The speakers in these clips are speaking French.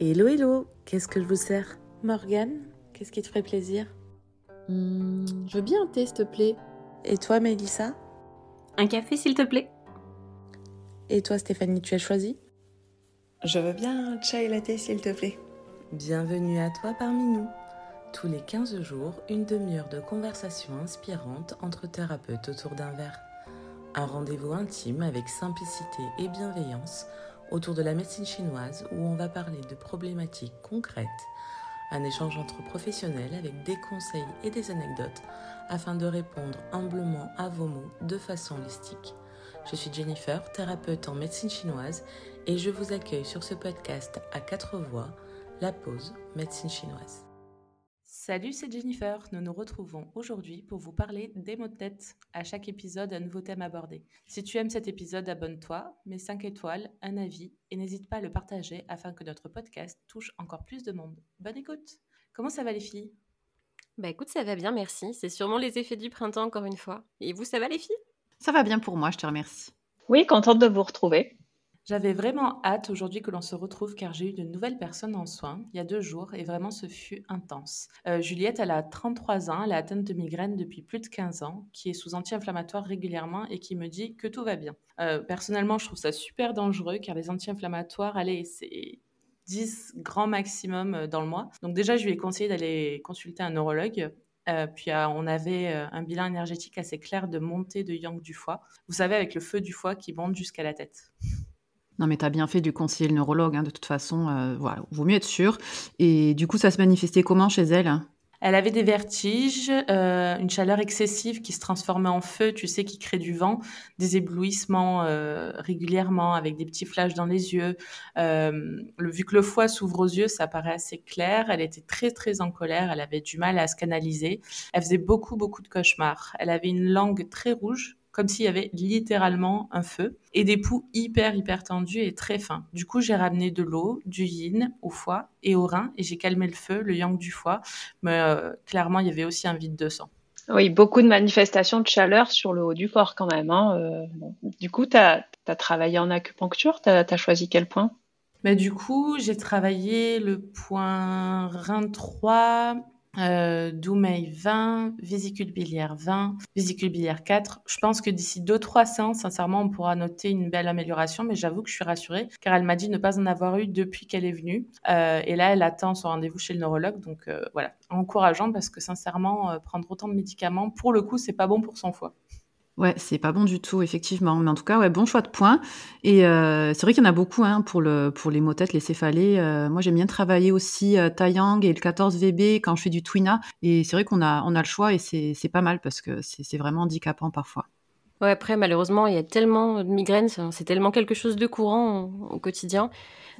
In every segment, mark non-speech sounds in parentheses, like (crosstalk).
Hello, hello, qu'est-ce que je vous sers? Morgane, qu'est-ce qui te ferait plaisir? Hmm, je veux bien un thé, s'il te plaît. Et toi, Mélissa? Un café, s'il te plaît. Et toi, Stéphanie, tu as choisi? Je veux bien un chai latte, s'il te plaît. Bienvenue à toi parmi nous. Tous les 15 jours, une demi-heure de conversation inspirante entre thérapeutes autour d'un verre. Un rendez-vous intime avec simplicité et bienveillance autour de la médecine chinoise où on va parler de problématiques concrètes. Un échange entre professionnels avec des conseils et des anecdotes afin de répondre humblement à vos mots de façon holistique. Je suis Jennifer, thérapeute en médecine chinoise et je vous accueille sur ce podcast à quatre voix, La Pause Médecine chinoise. Salut, c'est Jennifer. Nous nous retrouvons aujourd'hui pour vous parler des mots de tête. À chaque épisode, un nouveau thème abordé. Si tu aimes cet épisode, abonne-toi, mets 5 étoiles, un avis et n'hésite pas à le partager afin que notre podcast touche encore plus de monde. Bonne écoute. Comment ça va les filles? Bah écoute, ça va bien, merci. C'est sûrement les effets du printemps encore une fois. Et vous, ça va les filles? Ça va bien pour moi, je te remercie. Oui, contente de vous retrouver. J'avais vraiment hâte aujourd'hui que l'on se retrouve car j'ai eu de nouvelles personnes en soins il y a deux jours et vraiment ce fut intense. Euh, Juliette, elle a 33 ans, elle est atteinte de migraine depuis plus de 15 ans, qui est sous anti-inflammatoire régulièrement et qui me dit que tout va bien. Euh, personnellement, je trouve ça super dangereux car les anti-inflammatoires, allez, c'est 10 grands maximum euh, dans le mois. Donc déjà, je lui ai conseillé d'aller consulter un neurologue puis on avait un bilan énergétique assez clair de montée de yang du foie. Vous savez, avec le feu du foie qui monte jusqu'à la tête. Non, mais tu as bien fait du conseiller le neurologue, hein, de toute façon, euh, voilà, vaut mieux être sûr. Et du coup, ça se manifestait comment chez elle Elle avait des vertiges, euh, une chaleur excessive qui se transformait en feu, tu sais, qui crée du vent, des éblouissements euh, régulièrement avec des petits flashs dans les yeux. Euh, le, vu que le foie s'ouvre aux yeux, ça paraît assez clair. Elle était très, très en colère. Elle avait du mal à se canaliser. Elle faisait beaucoup, beaucoup de cauchemars. Elle avait une langue très rouge, comme s'il y avait littéralement un feu, et des poux hyper, hyper tendus et très fins. Du coup, j'ai ramené de l'eau, du yin au foie et au rein, et j'ai calmé le feu, le yang du foie, mais euh, clairement, il y avait aussi un vide de sang. Oui, beaucoup de manifestations de chaleur sur le haut du corps quand même. Hein. Euh, bon. Du coup, tu as, travaillé en acupuncture, tu as, choisi quel point? Mais du coup, j'ai travaillé le point rein 3, euh, Doumeil 20, vésicule biliaire 20, vésicule biliaire 4. Je pense que d'ici 2-3 séances, sincèrement, on pourra noter une belle amélioration, mais j'avoue que je suis rassurée car elle m'a dit ne pas en avoir eu depuis qu'elle est venue. Euh, et là, elle attend son rendez-vous chez le neurologue. Donc euh, voilà, encourageant parce que sincèrement, euh, prendre autant de médicaments, pour le coup, c'est pas bon pour son foie. Ouais, c'est pas bon du tout, effectivement. Mais en tout cas, ouais, bon choix de points. Et euh, c'est vrai qu'il y en a beaucoup hein, pour, le, pour les mots-têtes, les céphalées. Euh, moi, j'aime bien travailler aussi euh, Taiyang et le 14VB quand je fais du Twina. Et c'est vrai qu'on a, on a le choix et c'est pas mal parce que c'est vraiment handicapant parfois. Ouais, après, malheureusement, il y a tellement de migraines, c'est tellement quelque chose de courant au, au quotidien.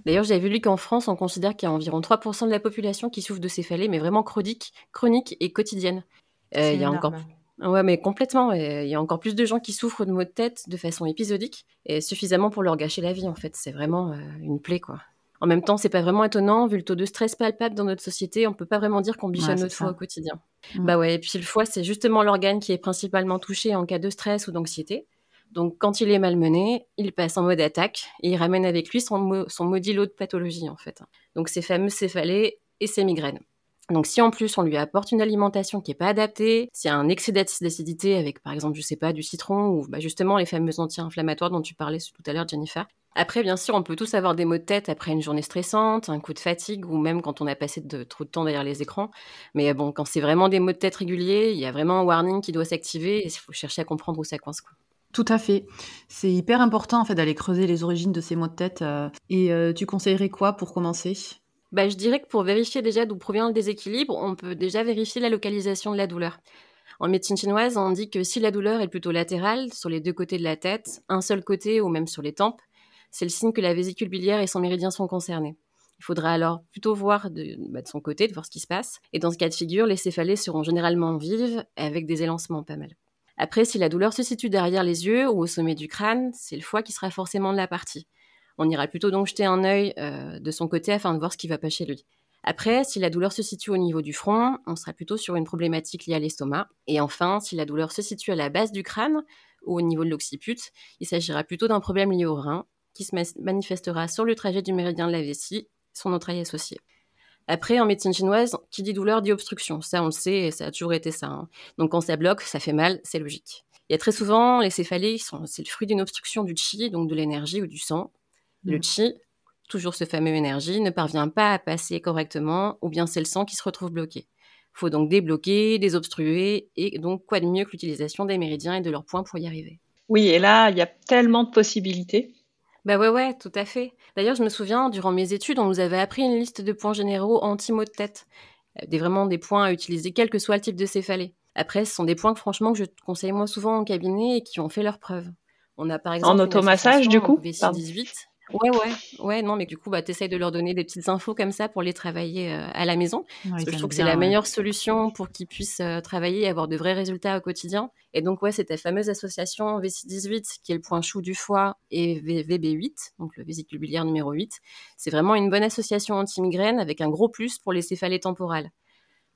D'ailleurs, j'avais lu qu'en France, on considère qu'il y a environ 3% de la population qui souffre de céphalées, mais vraiment chroniques, chroniques et quotidiennes. Euh, il y a encore Ouais, mais complètement. Il y a encore plus de gens qui souffrent de maux de tête de façon épisodique et suffisamment pour leur gâcher la vie, en fait. C'est vraiment euh, une plaie, quoi. En même temps, c'est pas vraiment étonnant, vu le taux de stress palpable dans notre société, on peut pas vraiment dire qu'on bichonne Ouais, notre foie au quotidien. Mm. Bah ouais, et puis le foie, c'est justement l'organe qui est principalement touché en cas de stress ou d'anxiété. Donc quand il est malmené, il passe en mode attaque et il ramène avec lui son, mo- son maudit lot de pathologies, en fait. Donc ces fameuses céphalées et ces migraines. Donc si en plus on lui apporte une alimentation qui est pas adaptée, s'il y a un excès d'acidité avec par exemple je sais pas du citron ou bah, justement les fameux anti-inflammatoires dont tu parlais tout à l'heure Jennifer. Après bien sûr on peut tous avoir des maux de tête après une journée stressante, un coup de fatigue ou même quand on a passé trop de temps derrière les écrans. Mais bon quand c'est vraiment des maux de tête réguliers, il y a vraiment un warning qui doit s'activer et il faut chercher à comprendre où ça coince. Tout à fait. C'est hyper important en fait d'aller creuser les origines de ces maux de tête. euh, et euh, tu conseillerais quoi pour commencer? Bah, je dirais que pour vérifier déjà d'où provient le déséquilibre, on peut déjà vérifier la localisation de la douleur. En médecine chinoise, on dit que si la douleur est plutôt latérale, sur les deux côtés de la tête, un seul côté ou même sur les tempes, c'est le signe que la vésicule biliaire et son méridien sont concernés. Il faudra alors plutôt voir de, bah, de son côté, de voir ce qui se passe. Et dans ce cas de figure, les céphalées seront généralement vives, avec des élancements pas mal. Après, si la douleur se situe derrière les yeux ou au sommet du crâne, c'est le foie qui sera forcément de la partie. On ira plutôt donc jeter un œil euh, de son côté afin de voir ce qui va pas chez lui. Après, si la douleur se situe au niveau du front, on sera plutôt sur une problématique liée à l'estomac. Et enfin, si la douleur se situe à la base du crâne ou au niveau de l'occiput, il s'agira plutôt d'un problème lié au rein qui se manifestera sur le trajet du méridien de la vessie son oreille associé. Après, en médecine chinoise, qui dit douleur dit obstruction. Ça, on le sait, ça a toujours été ça. Hein. Donc, quand ça bloque, ça fait mal, c'est logique. Il y a très souvent, les céphalées, c'est le fruit d'une obstruction du qi, donc de l'énergie ou du sang. Le mm. toujours ce fameux énergie, ne parvient pas à passer correctement, ou bien c'est le sang qui se retrouve bloqué. Il faut donc débloquer, désobstruer, et donc quoi de mieux que l'utilisation des méridiens et de leurs points pour y arriver? Oui, et là, il y a tellement de possibilités. Bah ouais, ouais, tout à fait. D'ailleurs, je me souviens, durant mes études, on nous avait appris une liste de points généraux anti-maux de tête. Euh, des, vraiment des points à utiliser, quel que soit le type de céphalée. Après, ce sont des points que franchement que je conseille moi souvent en cabinet et qui ont fait leurs preuves. On a par exemple en automassage du coup? VC18. Ouais, ouais, ouais, non, mais du coup, bah, t'essayes de leur donner des petites infos comme ça pour les travailler euh, à la maison. parce que je trouve que c'est la meilleure solution pour qu'ils puissent euh, travailler et avoir de vrais résultats au quotidien. Et donc, ouais, c'est ta fameuse association VC18, qui est le point chou du foie, et VB8, donc le vésicule biliaire numéro 8. C'est vraiment une bonne association anti-migraine avec un gros plus pour les céphalées temporales.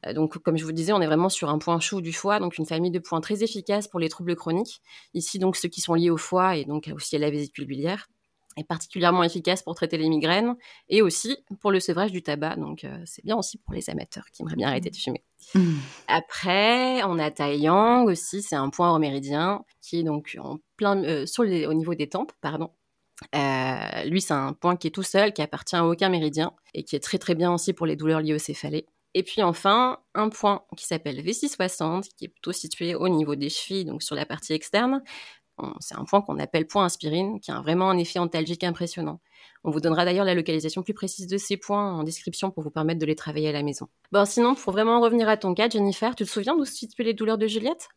Euh, donc, comme je vous disais, on est vraiment sur un point chou du foie, donc une famille de points très efficaces pour les troubles chroniques. Ici, donc, ceux qui sont liés au foie et donc aussi à la vésicule biliaire est particulièrement efficace pour traiter les migraines et aussi pour le sevrage du tabac. Donc, euh, c'est bien aussi pour les amateurs qui aimeraient bien arrêter de fumer. Mmh. Après, on a Taiyang aussi, c'est un point méridien qui est donc en plein, euh, sur au niveau des tempes, pardon. Euh, lui, c'est un point qui est tout seul, qui appartient à aucun méridien et qui est très très bien aussi pour les douleurs liées aux céphalées. Et puis enfin, un point qui s'appelle V660, qui est plutôt situé au niveau des chevilles, donc sur la partie externe, c'est un point qu'on appelle point aspirine, qui a vraiment un effet antalgique impressionnant. On vous donnera d'ailleurs la localisation plus précise de ces points en description pour vous permettre de les travailler à la maison. Bon, sinon, pour vraiment revenir à ton cas, Jennifer, tu te souviens d'où se situaient les douleurs de Juliette?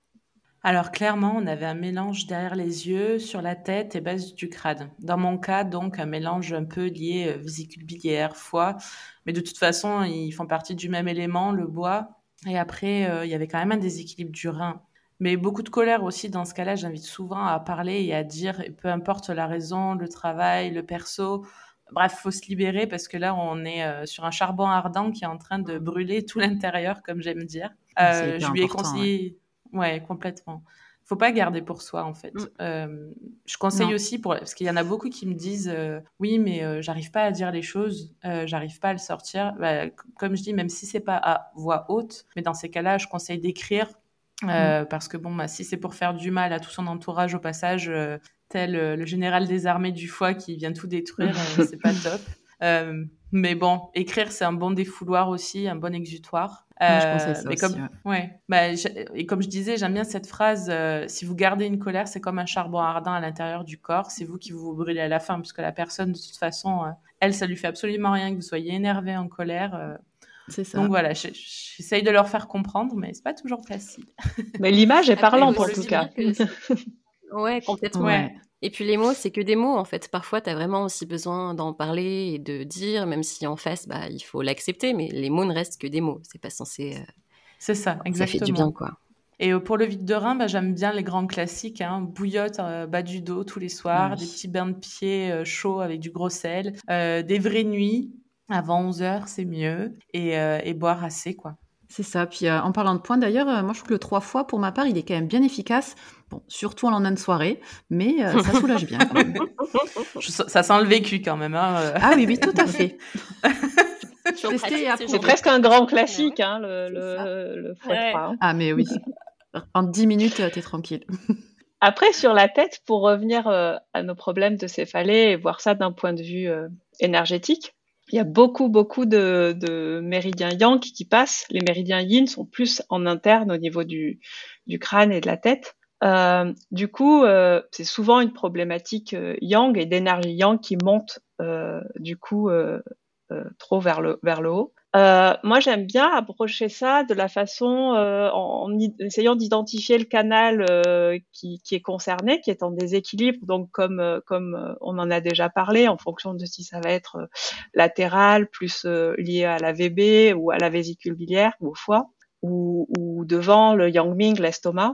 Alors clairement, on avait un mélange derrière les yeux, sur la tête et base du crâne. Dans mon cas, donc un mélange un peu lié euh, vésicule biliaire, foie, mais de toute façon, ils font partie du même élément, le bois. Et après, euh, il y avait quand même un déséquilibre du rein. Mais beaucoup de colère aussi dans ce cas-là. J'invite souvent à parler et à dire, peu importe la raison, le travail, le perso. Bref, faut se libérer parce que là, on est euh, sur un charbon ardent qui est en train de brûler tout l'intérieur, comme j'aime dire. Euh, je lui ai conseillé, ouais. complètement. Faut pas garder pour soi en fait. Mm. Euh, je conseille aussi pour parce qu'il y en a beaucoup qui me disent oui mais j'arrive pas à dire les choses, j'arrive pas à le sortir. Bah, comme je dis même si c'est pas à voix haute, mais dans ces cas-là je conseille d'écrire euh, mm. Parce que bon, bah, si c'est pour faire du mal à tout son entourage au passage, euh, tel euh, le général des armées du foie qui vient tout détruire, (laughs) c'est pas top. mais bon, écrire c'est un bon défouloir aussi, un bon exutoire. je ça mais comme, ouais. Bah, et comme je disais, j'aime bien cette phrase si vous gardez une colère, c'est comme un charbon ardent à l'intérieur du corps. C'est vous qui vous brûlez à la fin, puisque la personne, de toute façon, elle, ça lui fait absolument rien que vous soyez énervé, en colère ça. Donc voilà, j'essaye de leur faire comprendre, mais c'est pas toujours facile. Mais l'image est parlante en tout cas. (laughs) Ouais, complètement. Et puis les mots, c'est que des mots en fait. Parfois, tu as vraiment aussi besoin d'en parler et de dire, même si en face, bah, il faut l'accepter, mais les mots ne restent que des mots. C'est pas censé. Euh, c'est ça, exactement. Ça fait du bien, quoi. Et euh, pour le vide de rein, bah, j'aime bien les grands classiques, hein. bouillotte euh, bas du dos tous les soirs, des petits bains de pieds chauds avec du gros sel, des vraies nuits, avant 11 heures, c'est mieux. Et, euh, et, boire assez, quoi. C'est ça. Puis euh, en parlant de points, d'ailleurs, euh, moi je trouve que le 3 fois, pour ma part, il est quand même bien efficace. Bon, surtout en lendemain de soirée, mais ça soulage bien quand même. (laughs) ça sent le vécu quand même. Hein, ah oui, oui, tout à fait. (laughs) c'est presque un grand classique, hein, le, le, le hein. Ah, mais oui. En 10 minutes, t'es tranquille. (laughs) Après, sur la tête, pour revenir à nos problèmes de céphalée et voir ça d'un point de vue énergétique, il y a beaucoup, beaucoup de, de, méridiens yang qui passent. Les méridiens yin sont plus en interne au niveau du, du crâne et de la tête. Euh, du coup, euh, c'est souvent une problématique euh, yang et d'énergie yang qui monte euh, du coup euh, trop vers le, vers le haut. Euh, moi, j'aime bien approcher ça de la façon euh, en, essayant d'identifier le canal euh, qui, qui, est concerné, qui est en déséquilibre. Donc, comme euh, comme euh, on en a déjà parlé, en fonction de si ça va être latéral, plus lié à la VB ou à la vésicule biliaire ou au foie, ou, ou devant le yangming, l'estomac.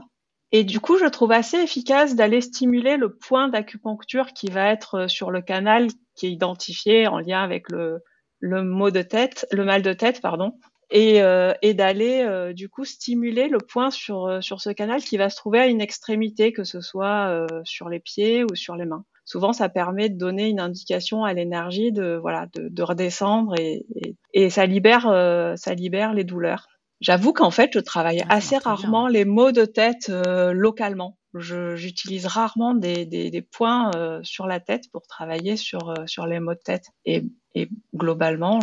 Et du coup, je trouve assez efficace d'aller stimuler le point d'acupuncture qui va être sur le canal qui est identifié en lien avec le, le mot de tête, le mal de tête, pardon, et, euh, et d'aller euh, du coup stimuler le point sur euh, sur ce canal qui va se trouver à une extrémité, que ce soit sur les pieds ou sur les mains. souvent ça permet de donner une indication à l'énergie de voilà de, redescendre et, et, ça libère ça libère les douleurs. J'avoue qu'en fait, je travaille ah, assez rarement les maux de tête localement. J'utilise rarement des, des, des points sur la tête pour travailler sur sur les maux de tête. Et, et globalement,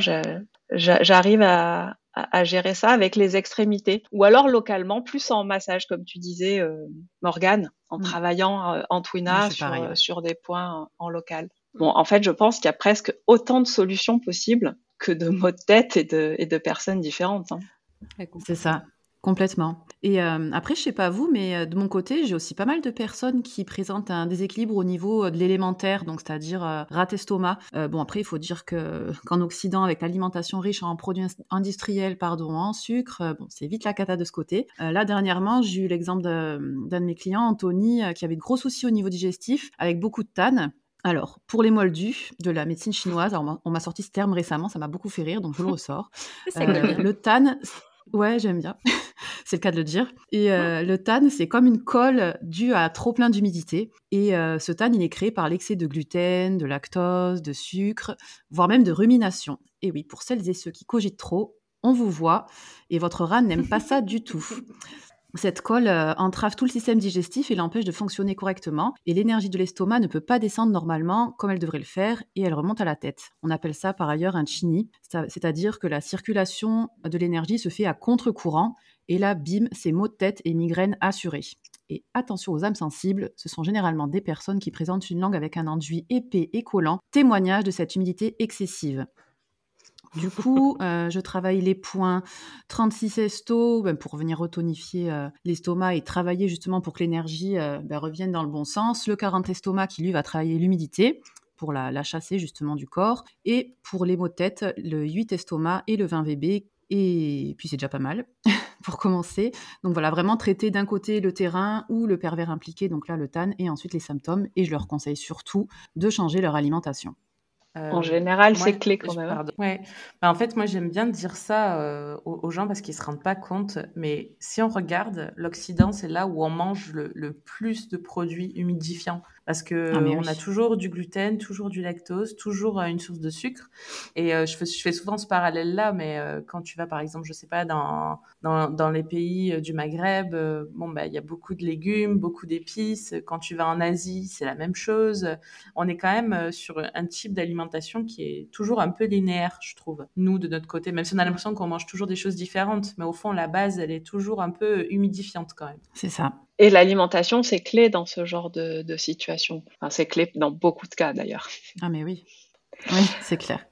j'arrive à, à, gérer ça avec les extrémités. Ou alors localement, plus en massage, comme tu disais, euh, Morgane, en mm. travaillant euh, en Twina sur, sur, des points en, local. Bon, en fait, je pense qu'il y a presque autant de solutions possibles que de mots de tête et de, et de personnes différentes. Hein. C'est ça. Complètement. Et euh, après, je sais pas vous, mais euh, de mon côté, j'ai aussi pas mal de personnes qui présentent un déséquilibre au niveau euh, de l'élémentaire, donc c'est-à-dire rat estomac. bon, après, il faut dire que (laughs) qu'en Occident, avec l'alimentation riche en produits industriels, pardon, en sucre, bon, c'est vite la cata de ce côté. là, dernièrement, j'ai eu l'exemple d'un de, mes clients, Anthony, qui avait de gros soucis au niveau digestif, avec beaucoup de tannes. Alors, pour les moldus de la médecine chinoise, on m'a sorti ce terme récemment, ça m'a beaucoup fait rire, donc je le (laughs) ressors. le tan, Ouais, j'aime bien. (laughs) c'est le cas de le dire. Et euh, le tan, c'est comme une colle due à trop plein d'humidité. Et euh, ce tan, il est créé par l'excès de gluten, de lactose, de sucre, voire même de rumination. Et oui, pour celles et ceux qui cogitent trop, on vous voit. Et votre rat n'aime pas ça du tout. (laughs) Cette colle euh, entrave tout le système digestif et l'empêche de fonctionner correctement. Et l'énergie de l'estomac ne peut pas descendre normalement comme elle devrait le faire et elle remonte à la tête. On appelle ça par ailleurs un chini, c'est-à-dire que la circulation de l'énergie se fait à contre-courant. Et là, bim, c'est maux de tête et migraines assurés. Et attention aux âmes sensibles, ce sont généralement des personnes qui présentent une langue avec un enduit épais et collant, témoignage de cette humidité excessive. Du coup, euh, je travaille les points 36 esto ben, pour venir retonifier euh, l'estomac et travailler justement pour que l'énergie euh, ben, revienne dans le bon sens. Le 40 estomac qui lui va travailler l'humidité pour la, chasser justement du corps. Et pour les maux de tête, le 8 estomac et le 20 VB. Et puis c'est déjà pas mal (laughs) pour commencer. Donc voilà, vraiment traiter d'un côté le terrain ou le pervers impliqué, donc là le TAN, et ensuite les symptômes. Et je leur conseille surtout de changer leur alimentation en euh, général, c'est clé quand même. Hein. Ouais. Bah, en fait, moi, j'aime bien dire ça euh, aux, gens parce qu'ils se rendent pas compte. Mais si on regarde, l'Occident, c'est là où on mange le, plus de produits humidifiants parce que ah, on a toujours du gluten, toujours du lactose, toujours euh, une source de sucre. Et je, fais, je, fais, souvent ce parallèle-là, mais quand tu vas, par exemple, je sais pas, dans, dans, dans les pays du Maghreb, bon, bah, il y a beaucoup de légumes, beaucoup d'épices. Quand tu vas en Asie, c'est la même chose. On est quand même sur un type d'alimentation qui est toujours un peu linéaire, je trouve. Nous, de notre côté, même si on a l'impression qu'on mange toujours des choses différentes, mais au fond, la base, elle est toujours un peu humidifiante quand même. C'est ça. Et l'alimentation, c'est clé dans ce genre de, situation. Enfin, c'est clé dans beaucoup de cas d'ailleurs. Ah mais oui, (laughs) oui, c'est clair.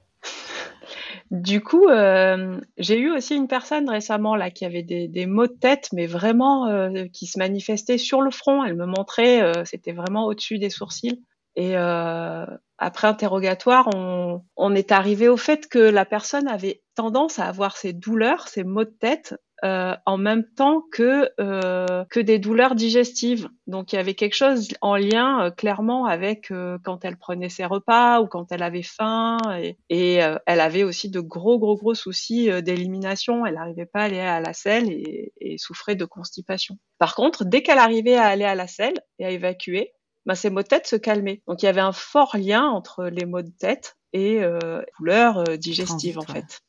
Du coup, euh, j'ai eu aussi une personne récemment là qui avait des, maux de tête, mais vraiment euh, qui se manifestaient sur le front. Elle me montrait, euh, c'était vraiment au-dessus des sourcils. Et après interrogatoire, on, on, est arrivé au fait que la personne avait tendance à avoir ces douleurs, ces maux de tête, euh, en même temps que euh, que des douleurs digestives. Donc il y avait quelque chose en lien euh, clairement avec euh, quand elle prenait ses repas ou quand elle avait faim et, et elle avait aussi de gros gros gros soucis d'élimination. Elle n'arrivait pas à aller à la selle et, et souffrait de constipation. Par contre, dès qu'elle arrivait à aller à la selle et à évacuer, bah, ces maux de tête se calmaient. Donc il y avait un fort lien entre les maux de tête et euh, douleurs euh, digestives en fait.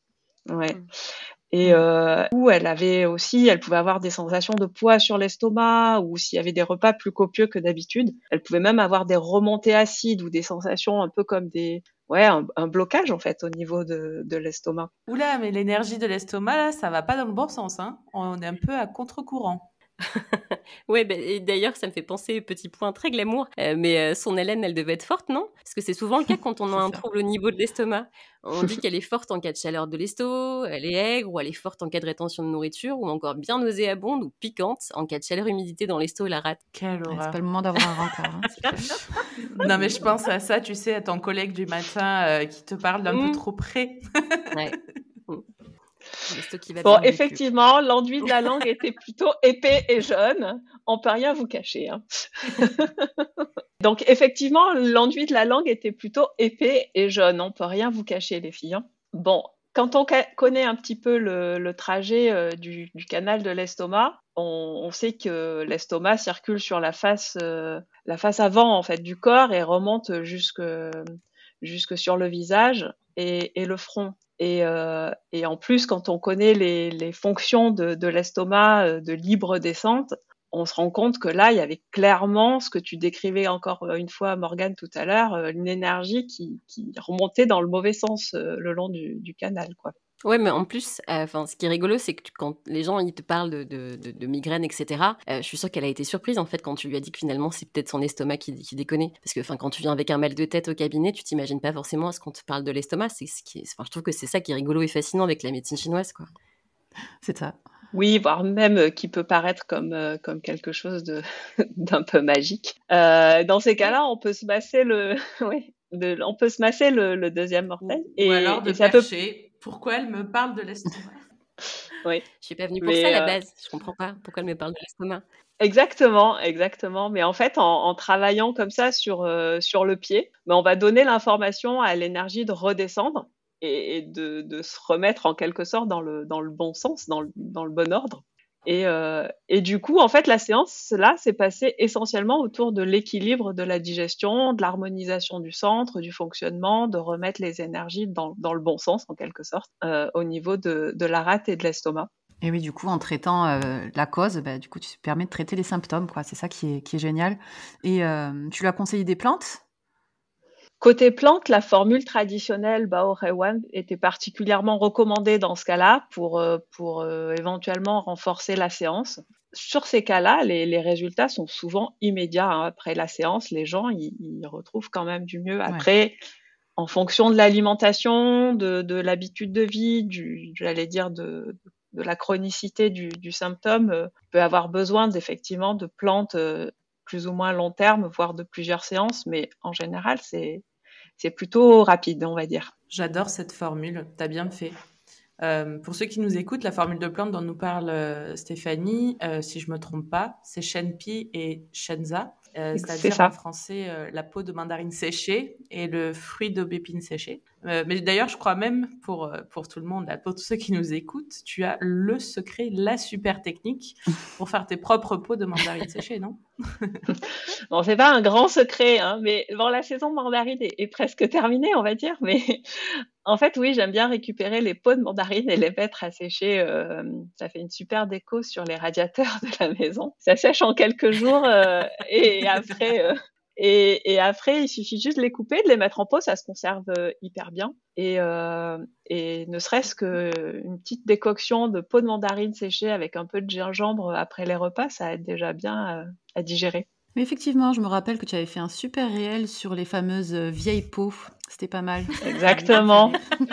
Ouais. Et mm. euh, où elle avait aussi, elle pouvait avoir des sensations de poids sur l'estomac, ou s'il y avait des repas plus copieux que d'habitude, elle pouvait même avoir des remontées acides ou des sensations un peu comme des, ouais, un, blocage en fait au niveau de, de l'estomac. Oula, mais l'énergie de l'estomac là, ça va pas dans le bon sens, hein. On est un peu à contre-courant. (laughs) ouais, bah, d'ailleurs, ça me fait penser, petit point très glamour, euh, mais euh, son hélène, elle devait être forte, non? Parce que c'est souvent le cas quand on (laughs) a un trouble au niveau de l'estomac. On dit qu'elle est forte en cas de chaleur de l'estomac, elle est aigre, ou elle est forte en cas de rétention de nourriture, ou encore bien nauséabonde ou piquante en cas de chaleur humidité dans l'estomac et la rate. Quelle horreur. c'est pas le moment d'avoir un rencard. Hein, (laughs) non, mais je pense à ça, tu sais, à ton collègue du matin euh, qui te parle d'un peu mmh. trop près. ouais. Bon, effectivement, l'enduit (laughs) (laughs) de la langue était plutôt épais et jaune. On peut rien vous cacher. Hein. Donc, effectivement, l'enduit de la langue était plutôt épais et jaune. On peut rien vous cacher, les filles. Hein. Bon, quand on connaît un petit peu le, trajet euh, du, canal de l'estomac, on, sait que l'estomac circule sur la face, euh, la face avant en fait du corps et remonte jusque, jusque sur le visage et, le front. Et, euh, et, en plus, quand on connaît les, les fonctions de, de l'estomac de libre descente, on se rend compte que là, il y avait clairement ce que tu décrivais encore euh, une fois, Morgane, tout à l'heure, euh, une énergie qui, remontait dans le mauvais sens euh, le long du, canal. Quoi. Ouais, mais en plus, enfin, ce qui est rigolo, c'est que quand les gens ils te parlent de, de, migraines, etc., je suis sûre qu'elle a été surprise en fait quand tu lui as dit que finalement c'est peut-être son estomac qui, qui déconnait. Parce que enfin, quand tu viens avec un mal de tête au cabinet, tu t'imagines pas forcément à ce qu'on te parle de l'estomac. C'est ce qui, je trouve que c'est ça qui est rigolo et fascinant avec la médecine chinoise, quoi. C'est ça. Oui, voire même euh, qui peut paraître comme, euh, comme quelque chose de, (laughs) d'un peu magique. Euh, dans ces cas-là, on peut se masser le, (laughs) oui, on peut se masser le, deuxième mortel. Et, Ou alors de et pourquoi elle me parle de l'estomac. (laughs) oui. Je suis pas venue pour ça à la base. Je comprends pas pourquoi elle me parle de l'estomac. Exactement, exactement. Mais en fait, en, travaillant comme ça sur, sur le pied, ben, on va donner l'information à l'énergie de redescendre et, de, se remettre en quelque sorte dans le, dans le bon sens, dans le, dans le bon ordre. Et, euh, et, du coup, en fait, la séance, là, s'est passée essentiellement autour de l'équilibre de la digestion, de l'harmonisation du centre, du fonctionnement, de remettre les énergies dans, le bon sens, en quelque sorte, euh, au niveau de, la rate et de l'estomac. Et oui, du coup, en traitant euh, la cause, bah, du coup, tu permets de traiter les symptômes, quoi. C'est ça qui est, qui est génial. Et tu lui as conseillé des plantes? Côté plante, la formule traditionnelle Bao Rewan était particulièrement recommandée dans ce cas-là pour, euh, pour euh, éventuellement renforcer la séance. Sur ces cas-là, les, résultats sont souvent immédiats. Hein. Après la séance, les gens ils, retrouvent quand même du mieux. Après, en fonction de l'alimentation, de, l'habitude de vie, du, j'allais dire de, de la chronicité du, du symptôme, euh, peut avoir besoin effectivement de plantes plus ou moins long terme, voire de plusieurs séances, mais en général, c'est c'est plutôt rapide, on va dire. J'adore cette formule, tu as bien fait. Euh, pour ceux qui nous écoutent, la formule de plante dont nous parle euh, Stéphanie, euh, si je me trompe pas, c'est Shenpi et Shenza. Euh, c'est-à-dire en français la peau de mandarine séchée et le fruit d'aubépine séchée. Euh, mais d'ailleurs, je crois même pour, pour tout le monde, pour tous ceux qui nous écoutent, tu as le secret, la super technique pour faire tes propres peaux de mandarine séchée, non? (laughs) Bon, c'est pas un grand secret, hein, mais bon, la saison mandarine est, est, presque terminée, on va dire. Mais (laughs) en fait, oui, j'aime bien récupérer les peaux de mandarine et les mettre à sécher. Euh, ça fait une super déco sur les radiateurs (laughs) de la maison. Ça sèche en quelques jours euh, et après, euh, et, après, il suffit juste de les couper, de les mettre en pot. Ça se conserve hyper bien. Et, et ne serait-ce qu'une petite décoction de peau de mandarine séchée avec un peu de gingembre après les repas, ça aide déjà bien à digérer. Mais effectivement, je me rappelle que tu avais fait un super réel sur les fameuses vieilles peaux. C'était pas mal. Exactement. (laughs)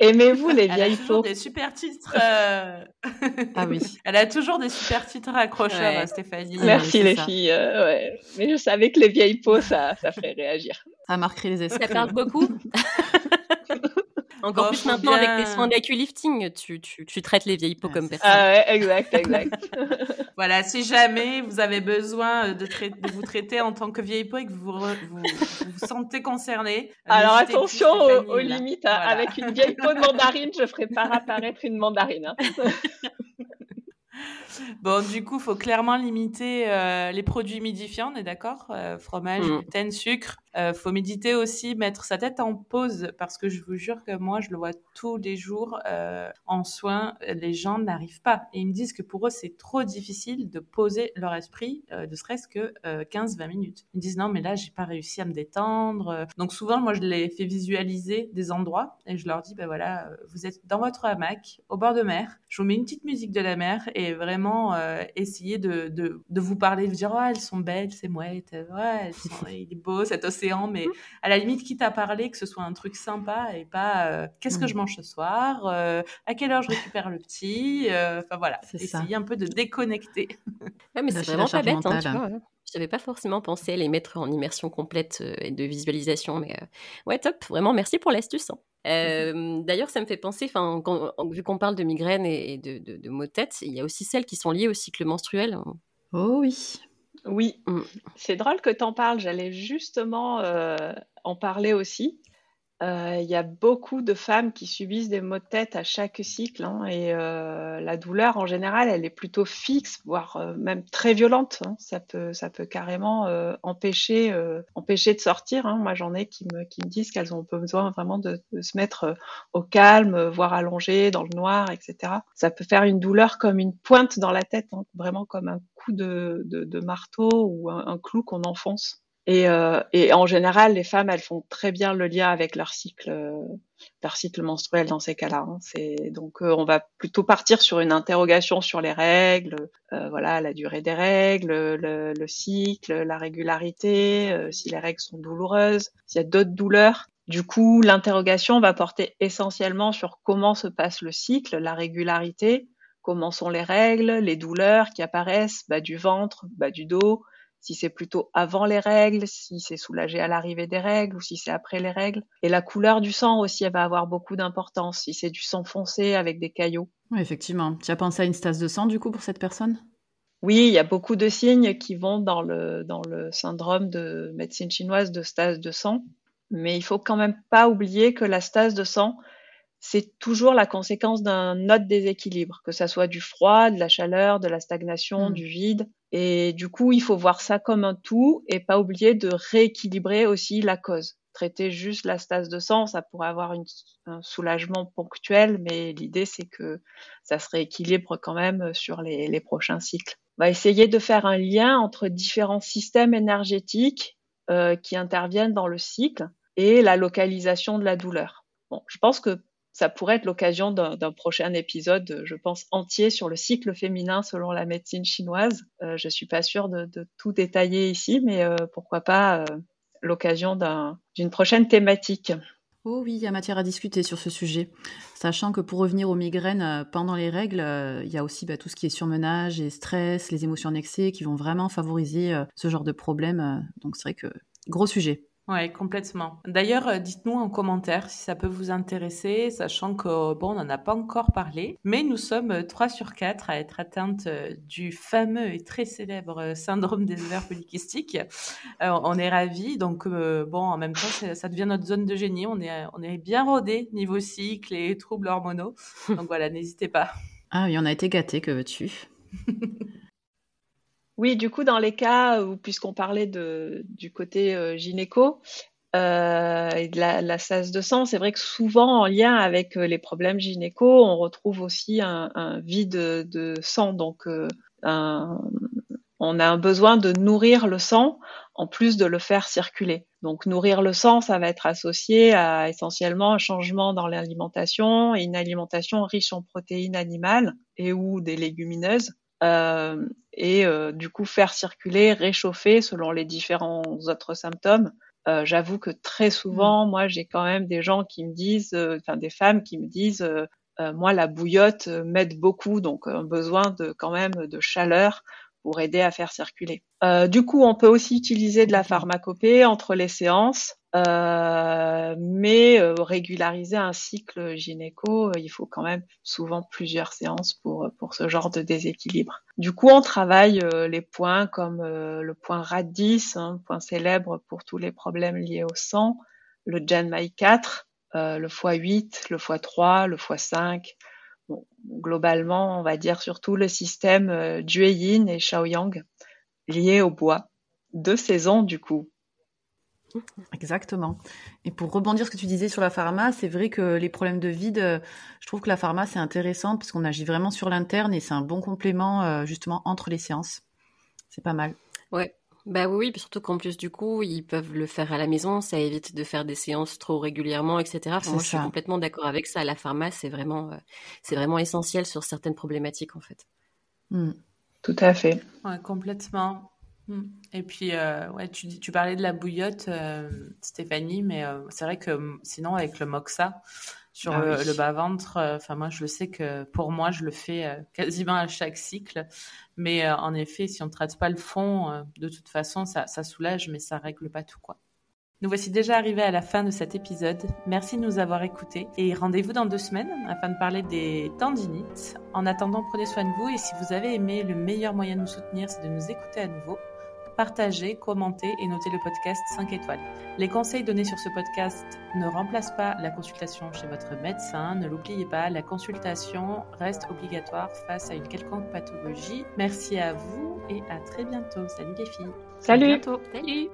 Aimez-vous les vieilles peaux Des super titres. Euh, ah oui. (laughs) Elle a toujours des super titres accrocheurs, Stéphanie. Merci les filles. Euh, Mais je savais que les vieilles peaux, ça, ça ferait réagir. Ça marquerait les esprits. Ça parle beaucoup. Encore plus maintenant avec tes soins d'aquilifting, tu, tu, tu, traites les vieilles peaux comme personne. Ah ouais, exact, (laughs) exact. (laughs) voilà, si jamais vous avez besoin de, de, vous traiter en tant que vieille peau et que vous vous, vous, sentez concerné. Alors attention aux, limites. Hein. Avec une vieille peau de mandarine, je ferai pas (laughs) apparaître une mandarine. Hein. Bon, du coup, il faut clairement limiter euh, les produits humidifiants, on est d'accord euh, Fromage, mm. gluten, sucre. Euh, faut méditer aussi, mettre sa tête en pause, parce que je vous jure que moi, je le vois tous les jours euh, en soins, les gens n'arrivent pas. Et ils me disent que pour eux, c'est trop difficile de poser leur esprit, euh, ne serait-ce que 15-20 minutes. Ils me disent non, mais là, j'ai pas réussi à me détendre. Donc souvent, moi, je les fais visualiser des endroits et je leur dis, ben voilà, vous êtes dans votre hamac, au bord de mer, je vous mets une petite musique de la mer et vraiment essayez de, de, de, vous parler, de dire, oh, elles sont belles, c'est mouettes, ouais, il est beau cet océan mais mmh. à la limite, quitte à parler, que ce soit un truc sympa et pas euh, qu'est-ce que mmh. je mange ce soir, euh, à quelle heure je récupère le petit, euh, enfin voilà, essayer un peu de déconnecter. (laughs) mais c'est vraiment pas bête, hein, tu vois. Hein. Je n'avais pas forcément pensé à les mettre en immersion complète et de visualisation, mais ouais, top. Vraiment, merci pour l'astuce. Hein. D'ailleurs, ça me fait penser, vu qu'on parle de migraines et de, de, de maux de tête, il y a aussi celles qui sont liées au cycle menstruel. Oh oui. Oui, mm. c'est drôle que tu en parles. J'allais justement euh, en parler aussi. Euh, il y a beaucoup de femmes qui subissent des maux de tête à chaque cycle hein, et euh, la douleur en général elle est plutôt fixe voire euh, même très violente hein. ça peut ça peut carrément euh, empêcher empêcher de sortir hein. moi j'en ai qui me qui me disent qu'elles ont besoin vraiment de, de se mettre au calme voire allongées dans le noir etc ça peut faire une douleur comme une pointe dans la tête hein, vraiment comme un coup de, de, de marteau ou un clou qu'on enfonce et, euh, et, en général, les femmes, elles font très bien le lien avec leur cycle, euh, leur cycle menstruel dans ces cas-là. Hein. Donc euh, on va plutôt partir sur une interrogation sur les règles, euh, voilà, la durée des règles, le, le cycle, la régularité, euh, si les règles sont douloureuses, s'il y a d'autres douleurs. Du coup, l'interrogation va porter essentiellement sur comment se passe le cycle, la régularité, comment sont les règles, les douleurs qui apparaissent, bas du ventre, bas du dos, si c'est plutôt avant les règles, si c'est soulagé à l'arrivée des règles ou si c'est après les règles. Et la couleur du sang aussi, elle va avoir beaucoup d'importance. Si c'est du sang foncé avec des caillots. Oui, effectivement. Tu as pensé à une stase de sang du coup pour cette personne? Oui, il y a beaucoup de signes qui vont dans le, dans le syndrome de médecine chinoise de stase de sang. Mais il faut quand même pas oublier que la stase de sang, c'est toujours la conséquence d'un autre déséquilibre, que ça soit du froid, de la chaleur, de la stagnation, mmh. du vide. Et du coup, il faut voir ça comme un tout et pas oublier de rééquilibrer aussi la cause. Traiter juste la stase de sang, ça pourrait avoir un soulagement ponctuel, mais l'idée c'est que ça se rééquilibre quand même sur les, les prochains cycles. On va essayer de faire un lien entre différents systèmes énergétiques euh, qui interviennent dans le cycle et la localisation de la douleur. Bon, je pense que ça pourrait être l'occasion d'un prochain épisode, je pense, entier sur le cycle féminin selon la médecine chinoise. Euh, je suis pas sûre de, tout détailler ici, mais euh, pourquoi pas euh, l'occasion d'une prochaine thématique. Oh oui, il y a matière à discuter sur ce sujet. Sachant que pour revenir aux migraines euh, pendant les règles, il y a aussi bah, tout ce qui est surmenage et stress, les émotions en excès qui vont vraiment favoriser ce genre de problème. Donc c'est vrai que gros sujet. Oui, complètement. D'ailleurs, euh, dites-nous en commentaire si ça peut vous intéresser, sachant que, bon, on n'en a pas encore parlé, mais nous sommes 3 sur 4 à être atteintes euh, du fameux et très célèbre euh, syndrome des ovaires polykystiques. Euh, on est ravis, donc, euh, bon, en même temps, ça devient notre zone de génie. On est, on est bien rodé niveau cycle et troubles hormonaux. Donc voilà, n'hésitez pas. Ah oui, on a été gâtés, que veux-tu? (laughs) Oui, du coup, dans les cas où, puisqu'on parlait du côté euh, gynéco euh, et de la, la de sang, c'est vrai que souvent en lien avec euh, les problèmes gynéco, on retrouve aussi un, vide de, sang. Donc, on a un besoin de nourrir le sang en plus de le faire circuler. Donc, nourrir le sang, ça va être associé à essentiellement un changement dans l'alimentation une alimentation riche en protéines animales et ou des légumineuses euh, et euh, du coup faire circuler, réchauffer selon les différents autres symptômes. Euh, J'avoue que très souvent, mmh. moi, j'ai quand même des gens qui me disent, euh, enfin des femmes qui me disent, euh, moi, la bouillotte m'aide beaucoup, donc un besoin de quand même de chaleur pour aider à faire circuler. Euh, du coup, on peut aussi utiliser de la pharmacopée entre les séances, euh, mais euh, régulariser un cycle gynéco, euh, il faut quand même souvent plusieurs séances pour, pour ce genre de déséquilibre. Du coup, on travaille euh, les points comme euh, le point RAD10, hein, point célèbre pour tous les problèmes liés au sang, le GenMai 4, le x8, le x3, le x5, Bon, globalement, on va dire surtout le système euh, Yin et Shaoyang lié au bois. Deux saisons, du coup. Exactement. Et pour rebondir ce que tu disais sur la pharma, c'est vrai que les problèmes de vide, je trouve que la pharma, c'est intéressant parce qu'on agit vraiment sur l'interne et c'est un bon complément euh, justement entre les séances. C'est pas mal. Ouais, bah oui, puis surtout qu'en plus du coup, ils peuvent le faire à la maison, ça évite de faire des séances trop régulièrement, etc. Enfin, moi, je suis complètement d'accord avec ça. La pharma, c'est vraiment, euh, c'est vraiment essentiel sur certaines problématiques, en fait. Mm. Tout à fait. Ouais, complètement. Mm. Et puis, euh, ouais, tu, tu parlais de la bouillotte, euh, Stéphanie, mais euh, c'est vrai que sinon, avec le moxa, sur ah, oui. le bas-ventre. Enfin, moi, je le sais que pour moi, je le fais quasiment à chaque cycle. Mais euh, en effet, si on ne traite pas le fond, euh, de toute façon, ça, ça, soulage, mais ça règle pas tout, quoi. Nous voici déjà arrivés à la fin de cet épisode. Merci de nous avoir écoutés et rendez-vous dans deux semaines afin de parler des tendinites. En attendant, prenez soin de vous et si vous avez aimé, le meilleur moyen de nous soutenir, c'est de nous écouter à nouveau partagez, commentez et notez le podcast 5 étoiles. Les conseils donnés sur ce podcast ne remplacent pas la consultation chez votre médecin. Ne l'oubliez pas, la consultation reste obligatoire face à une quelconque pathologie. Merci à vous et à très bientôt. Salut les filles. Salut. Salut.